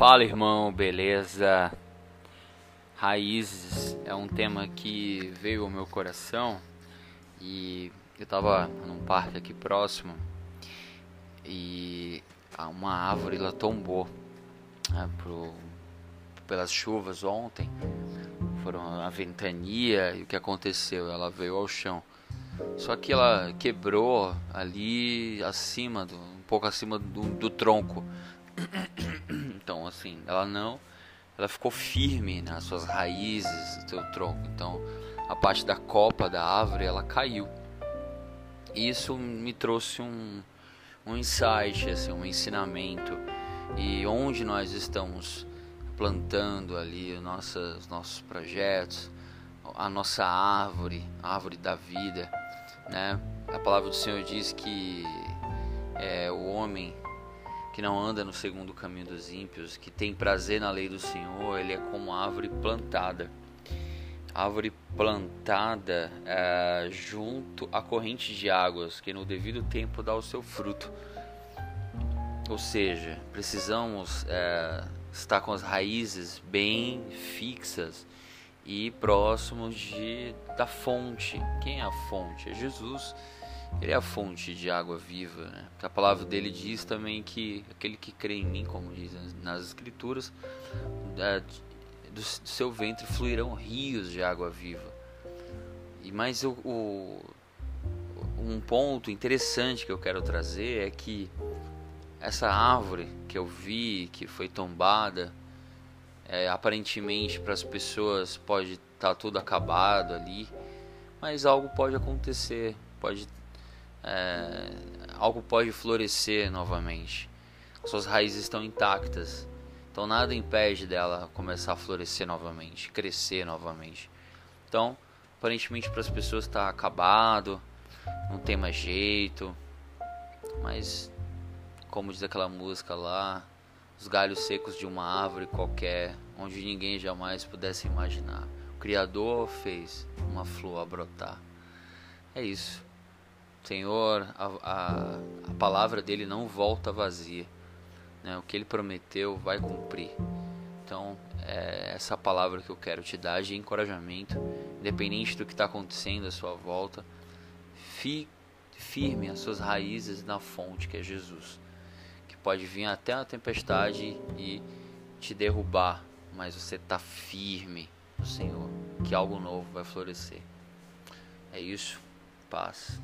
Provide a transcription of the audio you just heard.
Fala irmão, beleza? Raízes é um tema que veio ao meu coração e eu tava num parque aqui próximo e uma árvore ela tombou né, pro, pelas chuvas ontem, foram a ventania e o que aconteceu? Ela veio ao chão. Só que ela quebrou ali acima, do, um pouco acima do, do tronco. Assim, ela não. Ela ficou firme nas suas raízes, no seu tronco. Então, a parte da copa da árvore ela caiu. Isso me trouxe um, um insight, assim, um ensinamento. E onde nós estamos plantando ali os nossos, os nossos projetos, a nossa árvore, a árvore da vida, né? A palavra do Senhor diz que é, o homem que não anda no segundo caminho dos ímpios, que tem prazer na lei do Senhor, ele é como árvore plantada. Árvore plantada é, junto à corrente de águas, que no devido tempo dá o seu fruto. Ou seja, precisamos é, estar com as raízes bem fixas e próximos de, da fonte. Quem é a fonte? É Jesus. Ele é a fonte de água viva. Né? A palavra dele diz também que aquele que crê em mim, como diz nas Escrituras, do, seu ventre fluirão rios de água viva. E mais o, o, um ponto interessante que eu quero trazer é que essa árvore que eu vi que foi tombada, é, aparentemente para as pessoas pode estar tá tudo acabado ali, mas algo pode acontecer, pode é, algo pode florescer novamente. Suas raízes estão intactas, então nada impede dela começar a florescer novamente, crescer novamente. Então, aparentemente para as pessoas está acabado, não tem mais jeito, mas como diz aquela música lá, os galhos secos de uma árvore qualquer, onde ninguém jamais pudesse imaginar. O Criador fez uma flor brotar. É isso. Senhor, a, a, a palavra dele não volta vazia. Né? O que ele prometeu vai cumprir. Então, é essa palavra que eu quero te dar de encorajamento, independente do que está acontecendo à sua volta, fique firme as suas raízes na fonte que é Jesus pode vir até a tempestade e te derrubar, mas você está firme no Senhor, que algo novo vai florescer. É isso. past.